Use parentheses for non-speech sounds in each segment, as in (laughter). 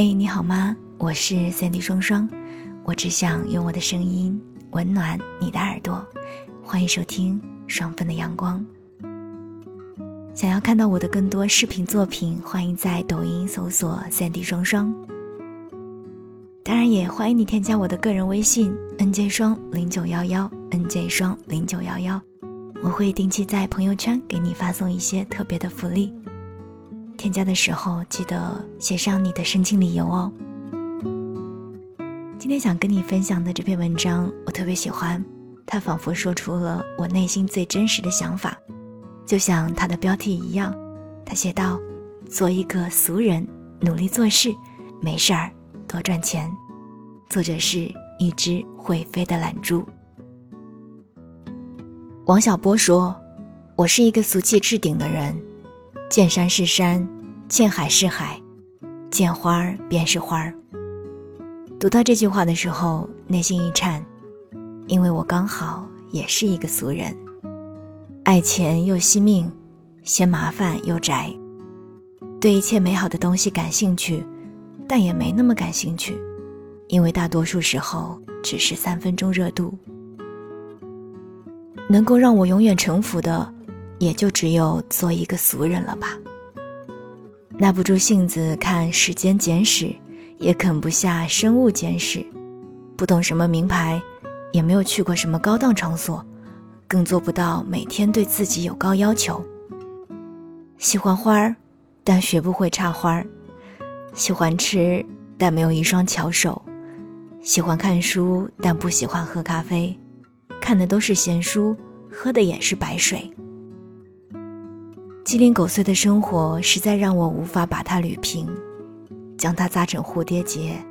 嘿，你好吗？我是三 D 双双，我只想用我的声音温暖你的耳朵。欢迎收听双份的阳光。想要看到我的更多视频作品，欢迎在抖音搜索三 D 双双。当然，也欢迎你添加我的个人微信 nj 双零九幺幺 nj 双零九幺幺，我会定期在朋友圈给你发送一些特别的福利。添加的时候记得写上你的申请理由哦。今天想跟你分享的这篇文章，我特别喜欢，它仿佛说出了我内心最真实的想法，就像它的标题一样。他写道：“做一个俗人，努力做事，没事儿多赚钱。”作者是一只会飞的懒猪。王小波说：“我是一个俗气至顶的人。”见山是山，见海是海，见花儿便是花儿。读到这句话的时候，内心一颤，因为我刚好也是一个俗人，爱钱又惜命，嫌麻烦又宅，对一切美好的东西感兴趣，但也没那么感兴趣，因为大多数时候只是三分钟热度。能够让我永远臣服的。也就只有做一个俗人了吧。耐不住性子看《时间简史》，也啃不下《生物简史》，不懂什么名牌，也没有去过什么高档场所，更做不到每天对自己有高要求。喜欢花儿，但学不会插花儿；喜欢吃，但没有一双巧手；喜欢看书，但不喜欢喝咖啡，看的都是闲书，喝的也是白水。鸡零狗碎的生活实在让我无法把它捋平，将它扎成蝴蝶结，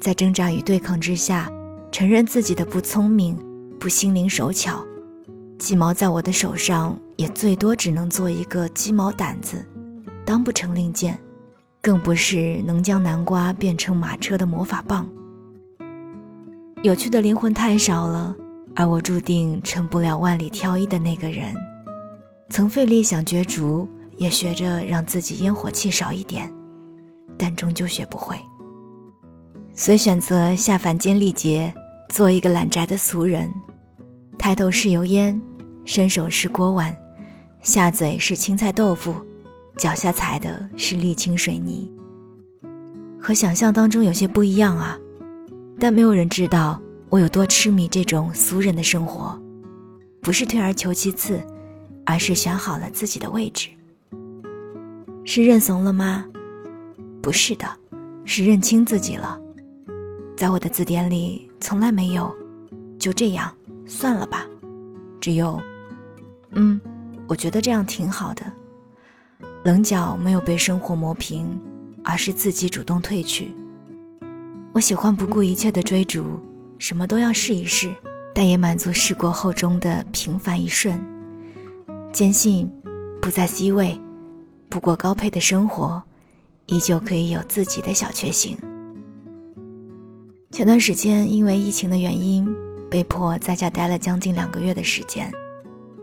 在挣扎与对抗之下，承认自己的不聪明、不心灵手巧。鸡毛在我的手上，也最多只能做一个鸡毛掸子，当不成令箭，更不是能将南瓜变成马车的魔法棒。有趣的灵魂太少了，而我注定成不了万里挑一的那个人。曾费力想角逐，也学着让自己烟火气少一点，但终究学不会。遂选择下凡间历劫，做一个懒宅的俗人。抬头是油烟，伸手是锅碗，下嘴是青菜豆腐，脚下踩的是沥青水泥。和想象当中有些不一样啊，但没有人知道我有多痴迷这种俗人的生活，不是退而求其次。而是选好了自己的位置，是认怂了吗？不是的，是认清自己了。在我的字典里，从来没有“就这样算了吧”，只有“嗯，我觉得这样挺好的”。棱角没有被生活磨平，而是自己主动褪去。我喜欢不顾一切的追逐，什么都要试一试，但也满足试过后中的平凡一瞬。坚信，不在 C 位，不过高配的生活，依旧可以有自己的小确幸。前段时间因为疫情的原因，被迫在家待了将近两个月的时间，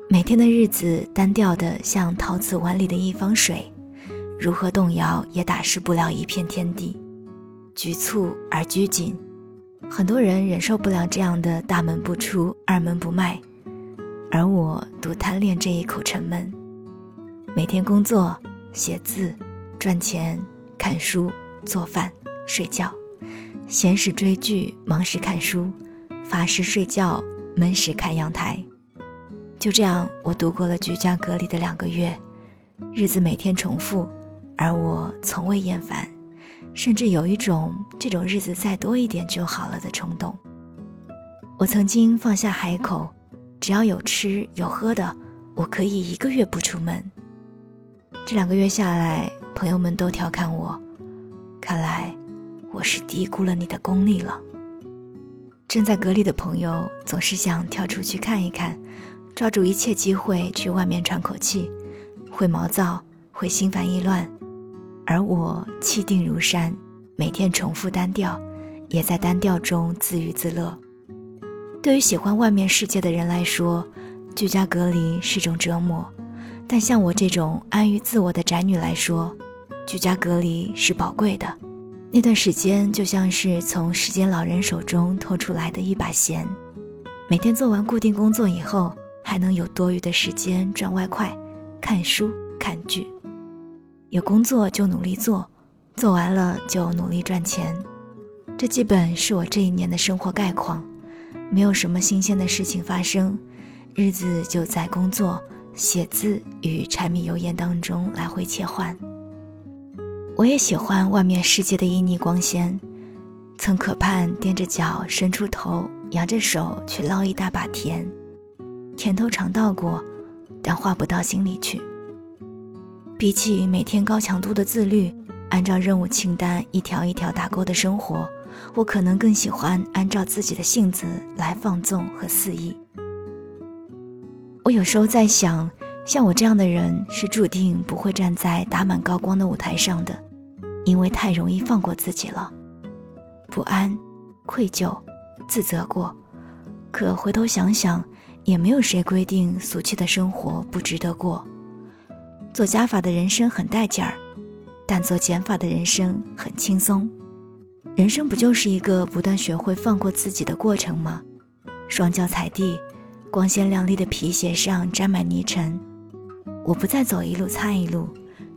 每天的日子单调的像陶瓷碗里的一方水，如何动摇也打湿不了一片天地，局促而拘谨，很多人忍受不了这样的大门不出，二门不迈。而我独贪恋这一口沉闷，每天工作、写字、赚钱、看书、做饭、睡觉，闲时追剧，忙时看书，乏时睡觉，闷时看阳台。就这样，我度过了居家隔离的两个月，日子每天重复，而我从未厌烦，甚至有一种这种日子再多一点就好了的冲动。我曾经放下海口。只要有吃有喝的，我可以一个月不出门。这两个月下来，朋友们都调侃我，看来我是低估了你的功力了。正在隔离的朋友总是想跳出去看一看，抓住一切机会去外面喘口气，会毛躁，会心烦意乱，而我气定如山，每天重复单调，也在单调中自娱自乐。对于喜欢外面世界的人来说，居家隔离是种折磨；但像我这种安于自我的宅女来说，居家隔离是宝贵的，那段时间就像是从时间老人手中偷出来的一把弦，每天做完固定工作以后，还能有多余的时间赚外快、看书、看剧。有工作就努力做，做完了就努力赚钱。这基本是我这一年的生活概况，没有什么新鲜的事情发生，日子就在工作、写字与柴米油盐当中来回切换。我也喜欢外面世界的旖旎光鲜，曾可盼踮着脚伸出头，扬着手去捞一大把甜，甜头尝到过，但化不到心里去。比起每天高强度的自律，按照任务清单一条一条打勾的生活，我可能更喜欢按照自己的性子来放纵和肆意。我有时候在想，像我这样的人是注定不会站在打满高光的舞台上的。因为太容易放过自己了，不安、愧疚、自责过，可回头想想，也没有谁规定俗气的生活不值得过。做加法的人生很带劲儿，但做减法的人生很轻松。人生不就是一个不断学会放过自己的过程吗？双脚踩地，光鲜亮丽的皮鞋上沾满泥尘，我不再走一路擦一路，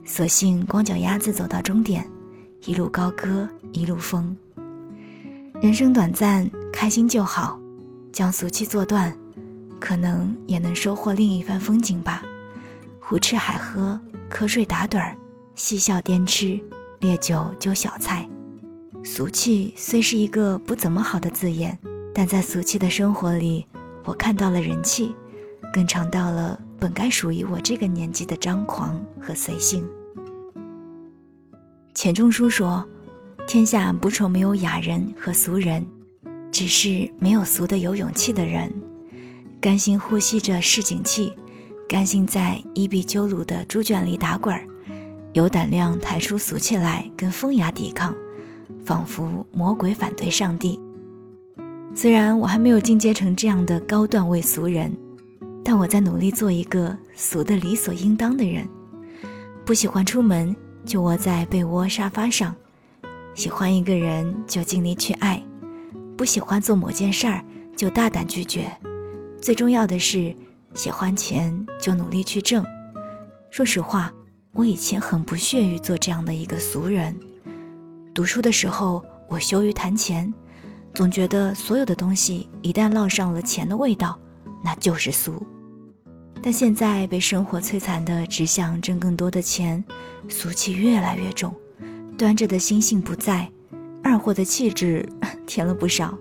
索性光脚丫子走到终点。一路高歌，一路风。人生短暂，开心就好，将俗气做断，可能也能收获另一番风景吧。胡吃海喝，瞌睡打盹儿，嬉笑颠吃，烈酒揪小菜。俗气虽是一个不怎么好的字眼，但在俗气的生活里，我看到了人气，更尝到了本该属于我这个年纪的张狂和随性。钱钟书说：“天下不愁没有雅人和俗人，只是没有俗的有勇气的人。甘心呼吸着市井气，甘心在伊壁鸠鲁的猪圈里打滚儿，有胆量抬出俗气来跟风雅抵抗，仿佛魔鬼反对上帝。虽然我还没有进阶成这样的高段位俗人，但我在努力做一个俗的理所应当的人。不喜欢出门。”就窝在被窝沙发上，喜欢一个人就尽力去爱，不喜欢做某件事儿就大胆拒绝。最重要的是，喜欢钱就努力去挣。说实话，我以前很不屑于做这样的一个俗人。读书的时候，我羞于谈钱，总觉得所有的东西一旦烙上了钱的味道，那就是俗。但现在被生活摧残的只想挣更多的钱，俗气越来越重，端着的心性不在，二货的气质 (laughs) 添了不少。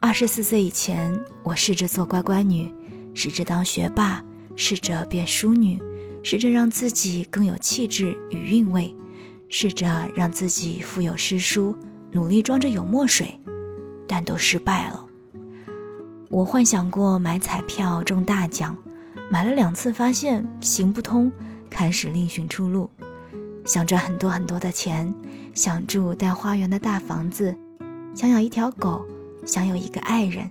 二十四岁以前，我试着做乖乖女，试着当学霸，试着变淑女，试着让自己更有气质与韵味，试着让自己腹有诗书，努力装着有墨水，但都失败了。我幻想过买彩票中大奖，买了两次发现行不通，开始另寻出路。想赚很多很多的钱，想住带花园的大房子，想养一条狗，想有一个爱人，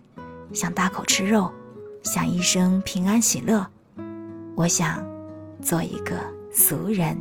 想大口吃肉，想一生平安喜乐。我想做一个俗人。